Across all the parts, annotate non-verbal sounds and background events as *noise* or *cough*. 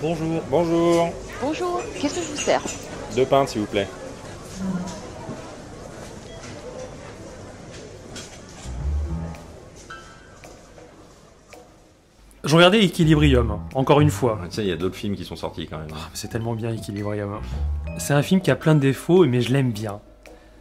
Bonjour. Bonjour. Bonjour, qu'est-ce que je vous sers Deux pintes, s'il vous plaît. Je regardais Equilibrium, encore une fois. Tu sais, il y a d'autres films qui sont sortis quand même. Ah, C'est tellement bien Equilibrium. C'est un film qui a plein de défauts, mais je l'aime bien.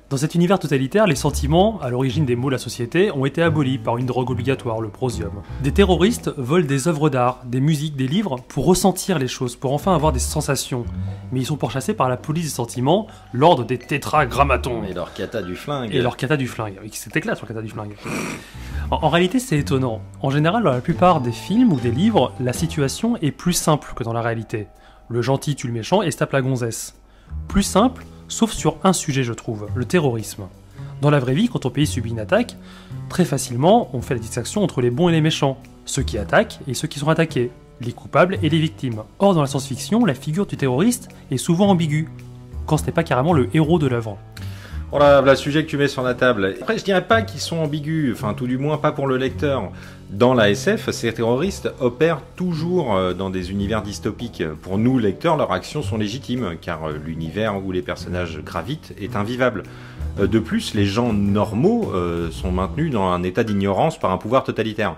Dans cet univers totalitaire, les sentiments, à l'origine des maux de la société, ont été abolis par une drogue obligatoire, le prosium. Des terroristes volent des œuvres d'art, des musiques, des livres, pour ressentir les choses, pour enfin avoir des sensations. Mais ils sont pourchassés par la police des sentiments, l'ordre des tétragrammatons. Et leur cata du flingue. Et leur kata du flingue. Oui, C'était clair sur le kata du flingue. En, en réalité, c'est étonnant. En général, dans la plupart des films ou des livres, la situation est plus simple que dans la réalité. Le gentil tue le méchant et se tape la gonzesse. Plus simple, sauf sur un sujet, je trouve, le terrorisme. Dans la vraie vie, quand ton pays subit une attaque, très facilement, on fait la distinction entre les bons et les méchants, ceux qui attaquent et ceux qui sont attaqués, les coupables et les victimes. Or, dans la science-fiction, la figure du terroriste est souvent ambiguë, quand ce n'est pas carrément le héros de l'œuvre. Voilà, voilà le sujet que tu mets sur la table. Après, je dirais pas qu'ils sont ambigus, enfin tout du moins pas pour le lecteur. Dans la SF, ces terroristes opèrent toujours euh, dans des univers dystopiques. Pour nous, lecteurs, leurs actions sont légitimes, car euh, l'univers où les personnages gravitent est invivable. Euh, De plus, les gens normaux sont maintenus dans un état d'ignorance par un pouvoir totalitaire.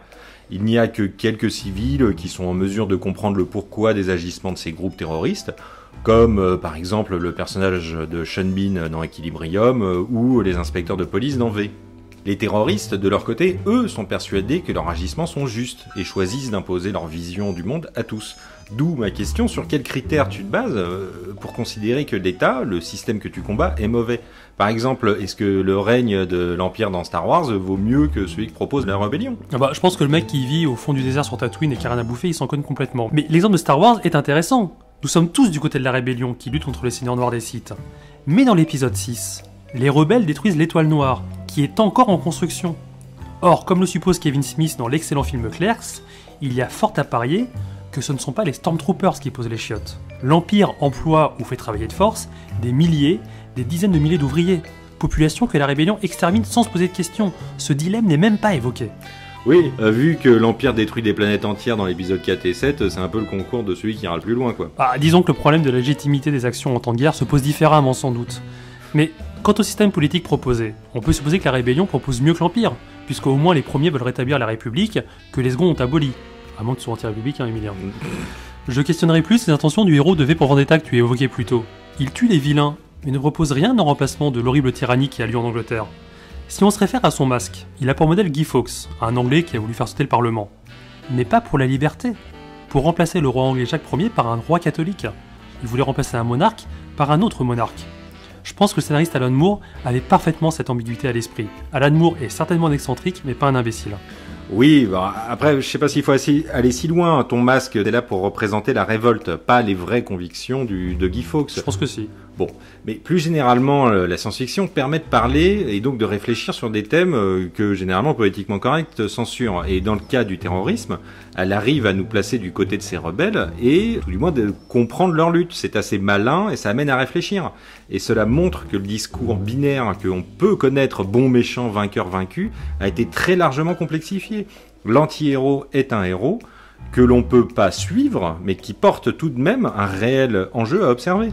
Il n'y a que quelques civils qui sont en mesure de comprendre le pourquoi des agissements de ces groupes terroristes, comme euh, par exemple le personnage de Sean Bean dans Equilibrium euh, ou les inspecteurs de police dans V. Les terroristes, de leur côté, eux, sont persuadés que leurs agissements sont justes et choisissent d'imposer leur vision du monde à tous. D'où ma question sur quels critères tu te bases euh, pour considérer que l'État, le système que tu combats, est mauvais. Par exemple, est-ce que le règne de l'Empire dans Star Wars vaut mieux que celui que propose la rébellion? Ah bah, je pense que le mec qui vit au fond du désert sur Tatooine et qui a rien à bouffer, il s'en conne complètement. Mais l'exemple de Star Wars est intéressant. Nous sommes tous du côté de la rébellion qui lutte contre les seigneurs noirs des Sith. Mais dans l'épisode 6, les rebelles détruisent l'étoile noire, qui est encore en construction. Or, comme le suppose Kevin Smith dans l'excellent film Clerks, il y a fort à parier que ce ne sont pas les Stormtroopers qui posent les chiottes. L'Empire emploie ou fait travailler de force des milliers, des dizaines de milliers d'ouvriers. Population que la rébellion extermine sans se poser de questions. Ce dilemme n'est même pas évoqué. Oui, euh, vu que l'Empire détruit des planètes entières dans l'épisode 4 et 7, c'est un peu le concours de celui qui ira le plus loin, quoi. Ah, disons que le problème de la légitimité des actions en temps de guerre se pose différemment sans doute. Mais quant au système politique proposé, on peut supposer que la rébellion propose mieux que l'Empire, puisqu'au moins les premiers veulent rétablir la République que les seconds ont aboli. À moins que tu sois anti-républicain, Emilien. Je questionnerai plus les intentions du héros de V pour Vendetta que tu évoquais plus tôt. Il tue les vilains, mais ne propose rien en remplacement de l'horrible tyrannie qui a lieu en Angleterre. Si on se réfère à son masque, il a pour modèle Guy Fawkes, un Anglais qui a voulu faire sauter le Parlement. Mais pas pour la liberté, pour remplacer le roi anglais Jacques Ier par un roi catholique. Il voulait remplacer un monarque par un autre monarque. Je pense que le scénariste Alan Moore avait parfaitement cette ambiguïté à l'esprit. Alan Moore est certainement un excentrique, mais pas un imbécile. Oui, bah, après, je sais pas s'il faut aller si loin. Ton masque est là pour représenter la révolte, pas les vraies convictions du, de Guy Fawkes. Je pense que si. Bon, mais plus généralement, euh, la science-fiction permet de parler et donc de réfléchir sur des thèmes euh, que généralement politiquement corrects censurent. Et dans le cas du terrorisme, elle arrive à nous placer du côté de ces rebelles et tout du moins de comprendre leur lutte. C'est assez malin et ça amène à réfléchir. Et cela montre que le discours binaire qu'on peut connaître bon méchant vainqueur vaincu a été très largement complexifié. L'anti-héros est un héros que l'on peut pas suivre, mais qui porte tout de même un réel enjeu à observer.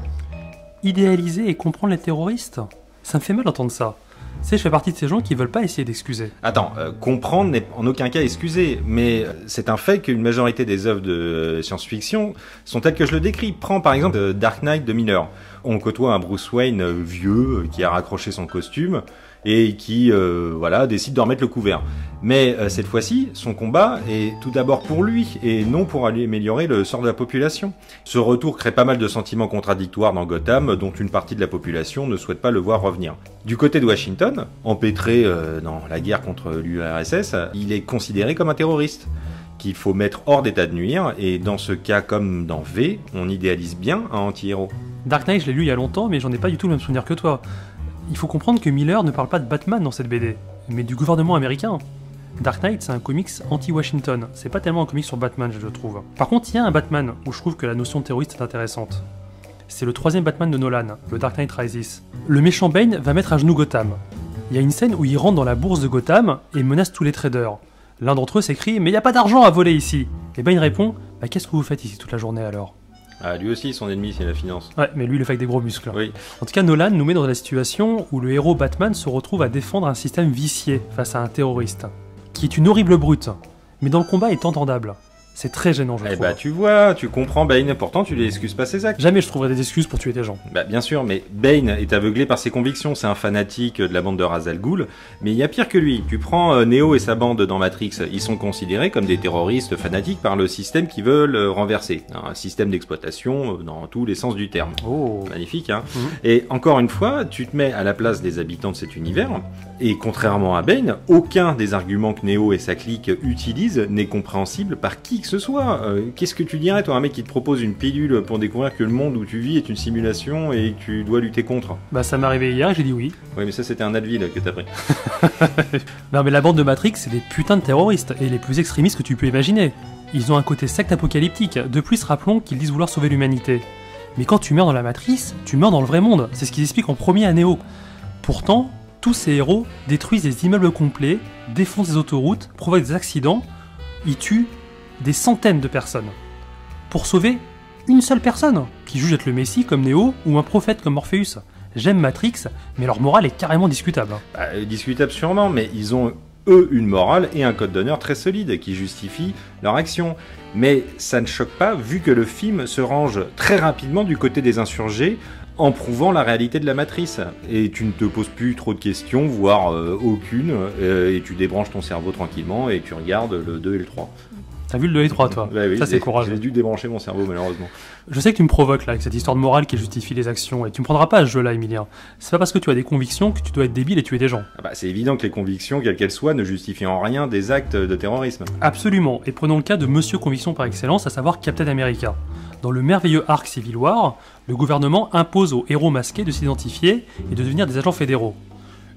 Idéaliser et comprendre les terroristes Ça me fait mal d'entendre ça. Tu sais, je fais partie de ces gens qui veulent pas essayer d'excuser. Attends, euh, comprendre n'est en aucun cas excusé, mais euh, c'est un fait qu'une majorité des œuvres de euh, science-fiction sont telles que je le décris. Prends par exemple Dark Knight de Miller. On côtoie un Bruce Wayne vieux qui a raccroché son costume et qui euh, voilà décide de remettre le couvert. Mais euh, cette fois-ci, son combat est tout d'abord pour lui et non pour améliorer le sort de la population. Ce retour crée pas mal de sentiments contradictoires dans Gotham, dont une partie de la population ne souhaite pas le voir revenir. Du côté de Washington, empêtré euh, dans la guerre contre l'URSS, il est considéré comme un terroriste qu'il faut mettre hors d'état de nuire, et dans ce cas comme dans V, on idéalise bien un anti-héros. Dark Knight, je l'ai lu il y a longtemps, mais j'en ai pas du tout le même souvenir que toi. Il faut comprendre que Miller ne parle pas de Batman dans cette BD, mais du gouvernement américain. Dark Knight, c'est un comics anti-Washington. C'est pas tellement un comics sur Batman, je trouve. Par contre, il y a un Batman où je trouve que la notion terroriste est intéressante. C'est le troisième Batman de Nolan, le Dark Knight Rises. Le méchant Bane va mettre à genoux Gotham. Il y a une scène où il rentre dans la bourse de Gotham et menace tous les traders. L'un d'entre eux s'écrie Mais y a pas d'argent à voler ici Et Bane répond Bah qu'est-ce que vous faites ici toute la journée alors? Ah, lui aussi, son ennemi, c'est la finance. Ouais, mais lui, il le fait avec des gros muscles. Oui. En tout cas, Nolan nous met dans la situation où le héros Batman se retrouve à défendre un système vicié face à un terroriste, qui est une horrible brute, mais dans le combat est entendable. C'est très gênant, je Eh trouve. bah, tu vois, tu comprends Bane, pourtant tu lui excuses pas ses actes. Jamais je trouverai des excuses pour tuer des gens. Bah, bien sûr, mais Bane est aveuglé par ses convictions. C'est un fanatique de la bande de Ra's al Ghul. Mais il y a pire que lui. Tu prends euh, Neo et sa bande dans Matrix. Ils sont considérés comme des terroristes fanatiques par le système qu'ils veulent euh, renverser. Un système d'exploitation euh, dans tous les sens du terme. Oh. Magnifique, hein Mhm. Et encore une fois, tu te mets à la place des habitants de cet univers, et contrairement à Bane, aucun des arguments que Neo et sa clique utilisent n'est compréhensible par qui que ce soit. Euh, Qu'est-ce que tu dirais, toi, un mec qui te propose une pilule pour découvrir que le monde où tu vis est une simulation et que tu dois lutter contre? Bah, ça m'est arrivé hier j'ai dit oui. Oui, mais ça, c'était un Advil que t'as pris. *laughs* Non, mais la bande de Matrix, c'est des putains de terroristes, et les plus extrémistes que tu peux imaginer. Ils ont un côté secte apocalyptique. De plus, rappelons qu'ils disent vouloir sauver l'humanité. Mais quand tu meurs dans la matrice, tu meurs dans le vrai monde. C'est ce qu'ils expliquent en premier à Neo. Pourtant, tous ces héros détruisent des immeubles complets, défoncent des autoroutes, provoquent des accidents, ils tuent des centaines de personnes. Pour sauver une seule personne, qui juge être le Messie comme Neo ou un prophète comme Morpheus. J'aime Matrix, mais leur morale est carrément discutable. Bah, euh, discutable sûrement, mais ils ont eux une morale et un code d'honneur très solide qui justifie leur action. Mais ça ne choque pas vu que le film se range très rapidement du côté des insurgés en prouvant la réalité de la matrice. Et tu ne te poses plus trop de questions, voire euh, aucune, euh, et tu débranches ton cerveau tranquillement et tu regardes le 2 et le 3. T'as vu le 2 et 3, toi Bah oui, Ça, c'est courageux. J'ai dû débrancher mon cerveau malheureusement. Je sais que tu me provoques là avec cette histoire de morale qui justifie les actions et tu me prendras pas à ce jeu-là, Emilien. C'est pas parce que tu as des convictions que tu dois être débile et tuer des gens. Ah bah, c'est évident que les convictions, quelles qu'elles soient, ne justifient en rien des actes de terrorisme. Absolument. Et prenons le cas de Monsieur Conviction par excellence, à savoir Captain America. Dans le merveilleux arc Civil War, le gouvernement impose aux héros masqués de s'identifier et de devenir des agents fédéraux.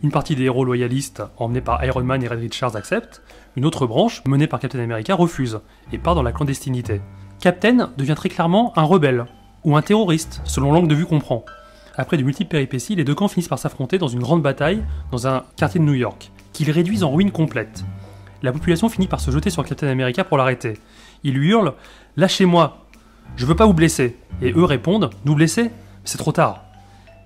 Une partie des héros loyalistes, emmenés par Iron Man et Red Richards, acceptent. Une autre branche, menée par Captain America, refuse et part dans la clandestinité. Captain devient très clairement un rebelle, ou un terroriste, selon l'angle de vue qu'on prend. Après de multiples péripéties, les deux camps finissent par s'affronter dans une grande bataille dans un quartier de New York, qu'ils réduisent en ruine complète. La population finit par se jeter sur Captain America pour l'arrêter. Ils lui hurlent Lâchez-moi Je veux pas vous blesser Et eux répondent Nous blesser C'est trop tard.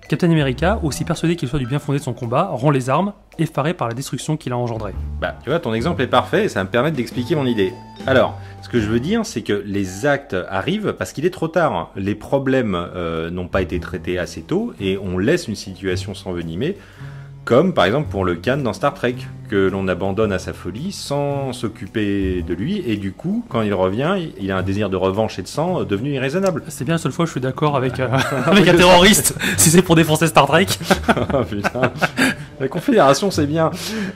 Captain America, aussi persuadé qu'il soit du bien fondé de son combat, rend les armes, effaré par la destruction qu'il a engendrée. Bah, tu vois, ton exemple est parfait et ça va me permettre d'expliquer mon idée. Alors, ce que je veux dire, c'est que les actes arrivent parce qu'il est trop tard. Les problèmes euh, n'ont pas été traités assez tôt et on laisse une situation s'envenimer, comme par exemple pour le Khan dans Star Trek, que l'on abandonne à sa folie sans s'occuper de lui et du coup, quand il revient, il a un désir de revanche et de sang euh, devenu irraisonnable. C'est bien la seule fois où je suis d'accord avec, euh, *laughs* avec un terroriste, si c'est pour défoncer Star Trek. *laughs* Oh, putain. La Confédération, c'est bien.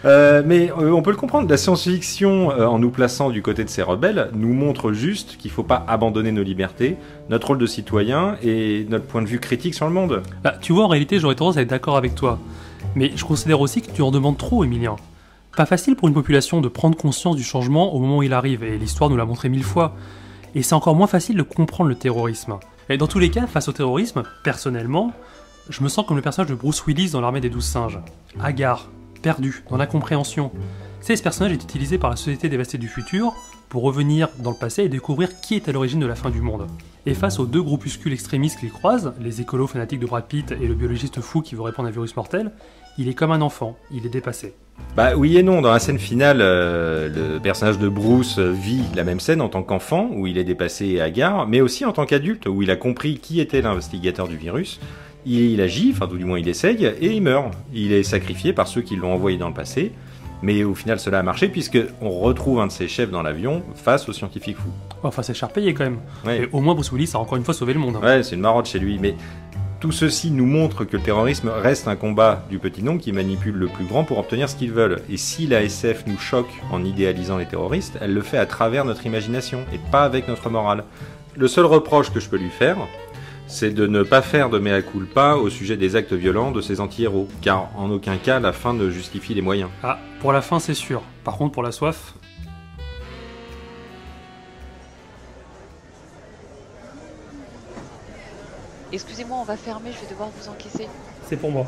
Euh, mais euh, on peut le comprendre. La science-fiction, euh, en nous plaçant du côté de ces rebelles, nous montre juste qu'il faut pas abandonner nos libertés, notre rôle de citoyen et notre point de vue critique sur le monde. Bah, tu vois, en réalité, j'aurais tendance à être d'accord avec toi. Mais je considère aussi que tu en demandes trop, Emilien. Pas facile pour une population de prendre conscience du changement au moment où il arrive, et l'histoire nous l'a montré mille fois. Et c'est encore moins facile de comprendre le terrorisme. Et dans tous les cas, face au terrorisme, personnellement, je me sens comme le personnage de Bruce Willis dans l'armée des douze singes. Hagard, perdu, dans l'incompréhension. Sais, ce personnage est utilisé par la société dévastée du futur pour revenir dans le passé et découvrir qui est à l'origine de la fin du monde. Et face aux deux groupuscules extrémistes qu'il croise, les écolos fanatiques de Brad Pitt et le biologiste fou qui veut répandre un virus mortel, il est comme un enfant, il est dépassé. Bah oui et non. Dans la scène finale, euh, le personnage de Bruce euh, vit la même scène en tant qu'enfant, où il est dépassé et hagard, mais aussi en tant qu'adulte, où il a compris qui était l'investigateur du virus. Il, il agit, enfin tout du moins il essaye, et il meurt. Il est sacrifié par ceux qui l'ont envoyé dans le passé. Mais au final, cela a marché puisque on retrouve un de ses chefs dans l'avion face aux scientifiques fous. Enfin, c'est cher payé quand même. Ouais. Et au moins, Bruce Willis a encore une fois sauvé le monde. Ouais, c'est une marotte chez lui, mais tout ceci nous montre que le terrorisme reste un combat du petit nombre qui manipule le plus grand pour obtenir ce qu'ils veulent. Et si la SF nous choque en idéalisant les terroristes, elle le fait à travers notre imagination et pas avec notre morale. Le seul reproche que je peux lui faire, c'est de ne pas faire de mea culpa au sujet des actes violents de ces anti-héros, car en aucun cas la fin ne justifie les moyens. Ah, pour la fin, c'est sûr. Par contre, pour la soif, Excusez-moi, on va fermer, je vais devoir vous encaisser. c'est pour moi.